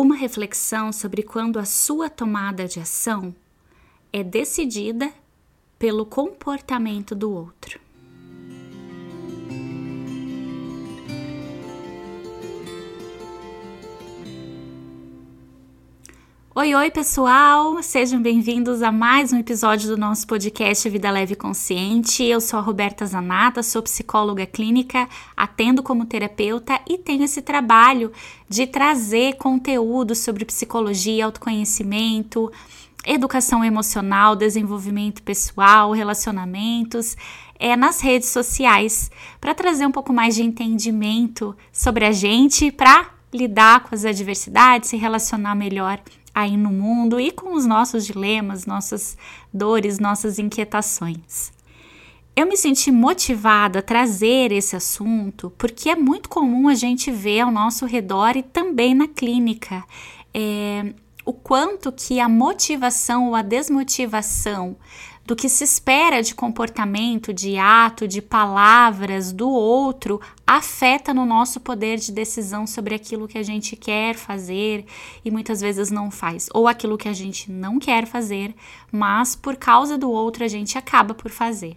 uma reflexão sobre quando a sua tomada de ação é decidida pelo comportamento do outro. Oi, oi, pessoal! Sejam bem-vindos a mais um episódio do nosso podcast Vida Leve Consciente. Eu sou a Roberta Zanata, sou psicóloga clínica, atendo como terapeuta e tenho esse trabalho de trazer conteúdo sobre psicologia, autoconhecimento, educação emocional, desenvolvimento pessoal, relacionamentos, é nas redes sociais, para trazer um pouco mais de entendimento sobre a gente, para lidar com as adversidades, se relacionar melhor aí no mundo e com os nossos dilemas, nossas dores, nossas inquietações. Eu me senti motivada a trazer esse assunto porque é muito comum a gente ver ao nosso redor e também na clínica é, o quanto que a motivação ou a desmotivação do que se espera de comportamento, de ato, de palavras do outro afeta no nosso poder de decisão sobre aquilo que a gente quer fazer e muitas vezes não faz, ou aquilo que a gente não quer fazer, mas por causa do outro a gente acaba por fazer.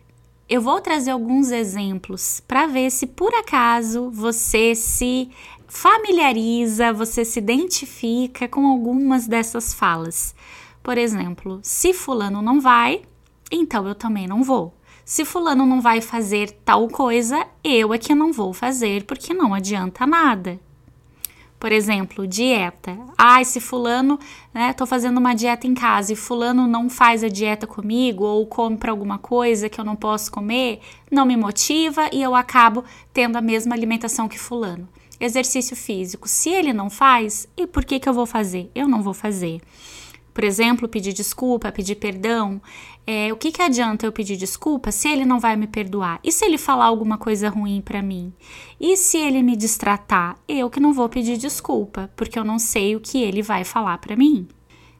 Eu vou trazer alguns exemplos para ver se por acaso você se familiariza, você se identifica com algumas dessas falas. Por exemplo, se fulano não vai, então eu também não vou. Se fulano não vai fazer tal coisa, eu é que não vou fazer porque não adianta nada. Por exemplo, dieta. Ai, se fulano, né, tô fazendo uma dieta em casa e fulano não faz a dieta comigo ou come para alguma coisa que eu não posso comer, não me motiva e eu acabo tendo a mesma alimentação que fulano. Exercício físico. Se ele não faz, e por que que eu vou fazer? Eu não vou fazer. Por exemplo, pedir desculpa, pedir perdão. É, o que, que adianta eu pedir desculpa se ele não vai me perdoar? E se ele falar alguma coisa ruim para mim? E se ele me distratar? Eu que não vou pedir desculpa, porque eu não sei o que ele vai falar para mim.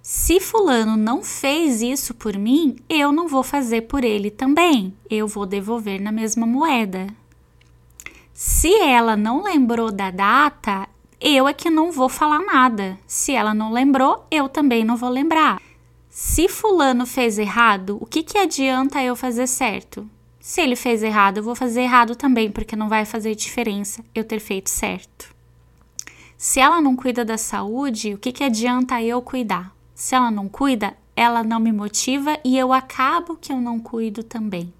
Se Fulano não fez isso por mim, eu não vou fazer por ele também. Eu vou devolver na mesma moeda. Se ela não lembrou da data, eu é que não vou falar nada. Se ela não lembrou, eu também não vou lembrar. Se fulano fez errado, o que, que adianta eu fazer certo? Se ele fez errado, eu vou fazer errado também, porque não vai fazer diferença eu ter feito certo. Se ela não cuida da saúde, o que, que adianta eu cuidar? Se ela não cuida, ela não me motiva e eu acabo que eu não cuido também.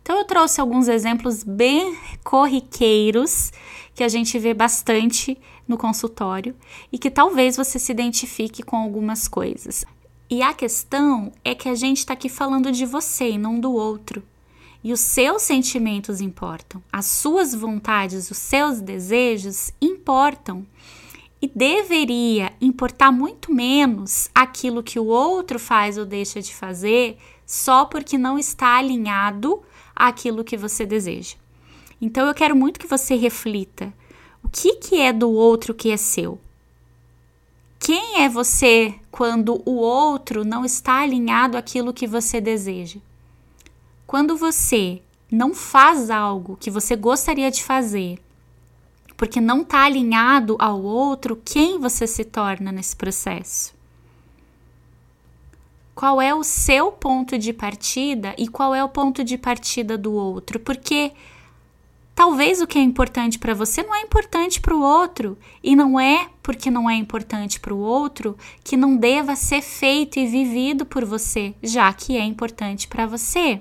Então eu trouxe alguns exemplos bem corriqueiros que a gente vê bastante no consultório e que talvez você se identifique com algumas coisas. E a questão é que a gente está aqui falando de você e não do outro. E os seus sentimentos importam, as suas vontades, os seus desejos importam. E deveria importar muito menos aquilo que o outro faz ou deixa de fazer só porque não está alinhado àquilo que você deseja. Então eu quero muito que você reflita que, que é do outro que é seu? Quem é você quando o outro não está alinhado àquilo que você deseja? Quando você não faz algo que você gostaria de fazer, porque não está alinhado ao outro, quem você se torna nesse processo? Qual é o seu ponto de partida e qual é o ponto de partida do outro? Porque Talvez o que é importante para você não é importante para o outro, e não é porque não é importante para o outro que não deva ser feito e vivido por você, já que é importante para você.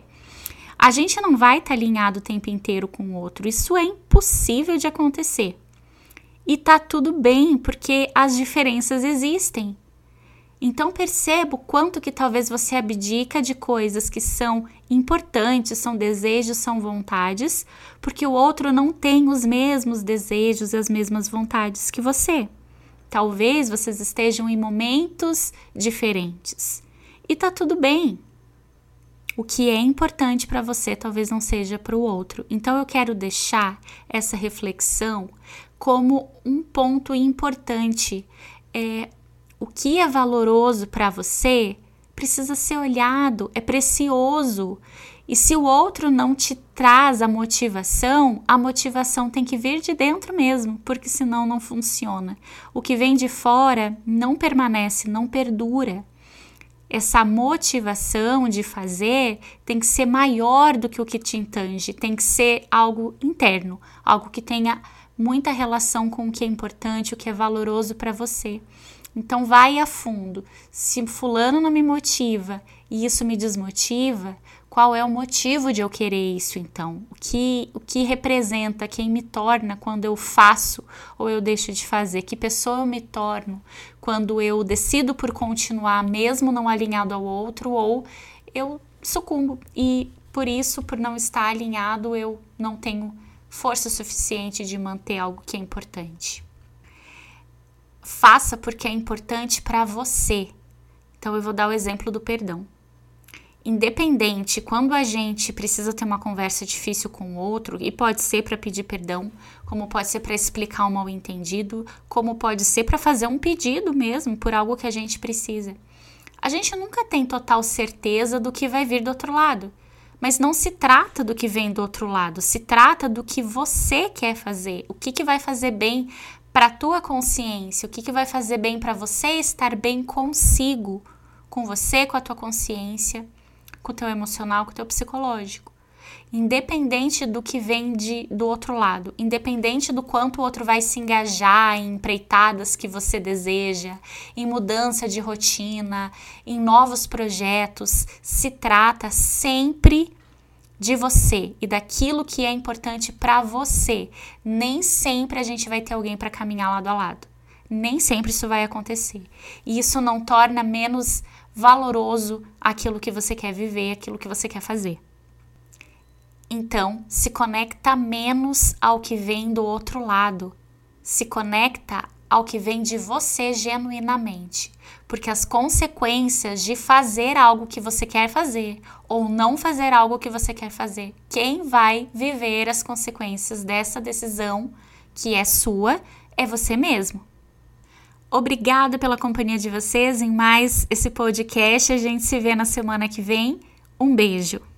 A gente não vai estar tá alinhado o tempo inteiro com o outro, isso é impossível de acontecer. E tá tudo bem, porque as diferenças existem. Então perceba o quanto que talvez você abdica de coisas que são importantes, são desejos, são vontades, porque o outro não tem os mesmos desejos e as mesmas vontades que você. Talvez vocês estejam em momentos diferentes. E tá tudo bem. O que é importante para você talvez não seja para o outro. Então eu quero deixar essa reflexão como um ponto importante. É, o que é valoroso para você precisa ser olhado, é precioso. E se o outro não te traz a motivação, a motivação tem que vir de dentro mesmo, porque senão não funciona. O que vem de fora não permanece, não perdura. Essa motivação de fazer tem que ser maior do que o que te intange, tem que ser algo interno, algo que tenha muita relação com o que é importante, o que é valoroso para você. Então vai a fundo. Se fulano não me motiva e isso me desmotiva, qual é o motivo de eu querer isso então? O que, o que representa, quem me torna quando eu faço ou eu deixo de fazer? Que pessoa eu me torno quando eu decido por continuar, mesmo não alinhado ao outro, ou eu sucumbo e por isso, por não estar alinhado, eu não tenho força suficiente de manter algo que é importante. Faça porque é importante para você. Então eu vou dar o exemplo do perdão independente, quando a gente precisa ter uma conversa difícil com o outro, e pode ser para pedir perdão, como pode ser para explicar um mal-entendido, como pode ser para fazer um pedido mesmo por algo que a gente precisa. A gente nunca tem total certeza do que vai vir do outro lado. Mas não se trata do que vem do outro lado, se trata do que você quer fazer, o que, que vai fazer bem para a tua consciência, o que, que vai fazer bem para você estar bem consigo, com você, com a tua consciência com o teu emocional, com o teu psicológico. Independente do que vem de, do outro lado, independente do quanto o outro vai se engajar em empreitadas que você deseja, em mudança de rotina, em novos projetos, se trata sempre de você e daquilo que é importante para você. Nem sempre a gente vai ter alguém para caminhar lado a lado. Nem sempre isso vai acontecer. E isso não torna menos valoroso aquilo que você quer viver, aquilo que você quer fazer. Então, se conecta menos ao que vem do outro lado. Se conecta ao que vem de você genuinamente, porque as consequências de fazer algo que você quer fazer ou não fazer algo que você quer fazer, quem vai viver as consequências dessa decisão que é sua é você mesmo. Obrigada pela companhia de vocês em mais esse podcast. A gente se vê na semana que vem. Um beijo.